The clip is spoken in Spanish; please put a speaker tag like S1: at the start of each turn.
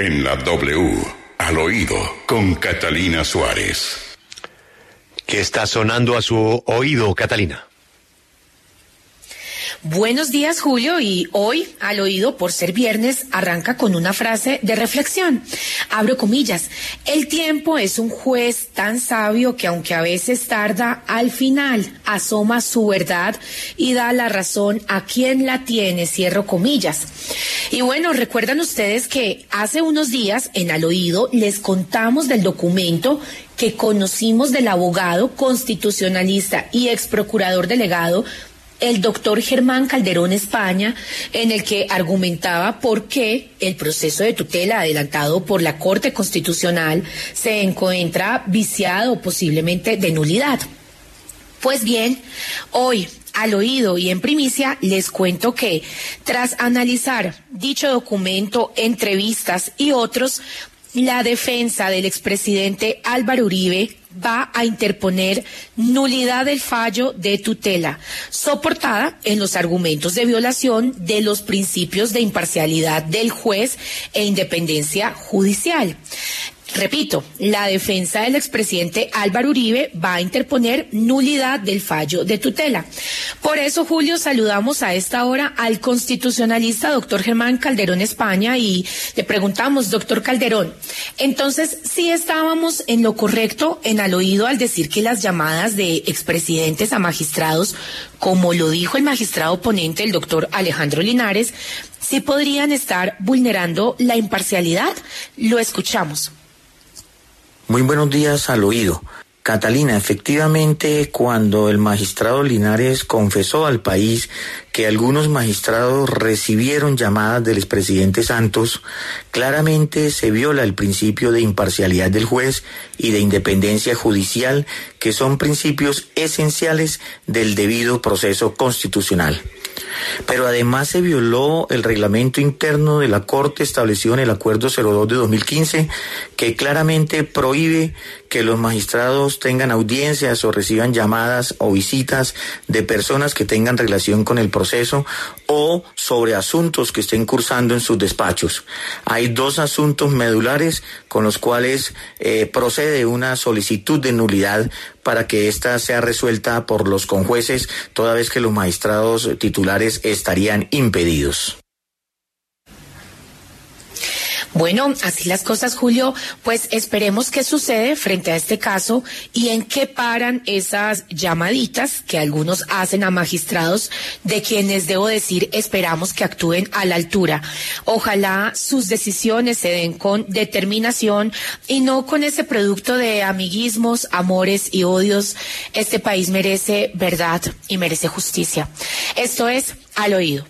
S1: En la W, al oído, con Catalina Suárez.
S2: ¿Qué está sonando a su oído, Catalina?
S3: Buenos días, Julio, y hoy, al oído, por ser viernes, arranca con una frase de reflexión. Abro comillas. El tiempo es un juez tan sabio que aunque a veces tarda, al final asoma su verdad y da la razón a quien la tiene, cierro comillas. Y bueno, recuerdan ustedes que hace unos días, en al oído, les contamos del documento que conocimos del abogado constitucionalista y ex procurador delegado el doctor Germán Calderón España, en el que argumentaba por qué el proceso de tutela adelantado por la Corte Constitucional se encuentra viciado posiblemente de nulidad. Pues bien, hoy al oído y en primicia les cuento que tras analizar dicho documento, entrevistas y otros, la defensa del expresidente Álvaro Uribe va a interponer nulidad del fallo de tutela, soportada en los argumentos de violación de los principios de imparcialidad del juez e independencia judicial. Repito, la defensa del expresidente Álvaro Uribe va a interponer nulidad del fallo de tutela. Por eso, Julio, saludamos a esta hora al constitucionalista doctor Germán Calderón España y le preguntamos, doctor Calderón, entonces, si estábamos en lo correcto en al oído al decir que las llamadas de expresidentes a magistrados, como lo dijo el magistrado ponente, el doctor Alejandro Linares, sí podrían estar vulnerando la imparcialidad? Lo escuchamos.
S4: Muy buenos días al oído. Catalina, efectivamente, cuando el magistrado Linares confesó al país que algunos magistrados recibieron llamadas del expresidente Santos, claramente se viola el principio de imparcialidad del juez y de independencia judicial, que son principios esenciales del debido proceso constitucional. Pero además se violó el reglamento interno de la Corte establecido en el Acuerdo 02 de 2015, que claramente prohíbe que los magistrados tengan audiencias o reciban llamadas o visitas de personas que tengan relación con el proceso o sobre asuntos que estén cursando en sus despachos. Hay dos asuntos medulares con los cuales eh, procede una solicitud de nulidad para que ésta sea resuelta por los conjueces, toda vez que los magistrados titulares estarían impedidos.
S3: Bueno, así las cosas, Julio, pues esperemos qué sucede frente a este caso y en qué paran esas llamaditas que algunos hacen a magistrados, de quienes debo decir esperamos que actúen a la altura. Ojalá sus decisiones se den con determinación y no con ese producto de amiguismos, amores y odios. Este país merece verdad y merece justicia. Esto es al oído.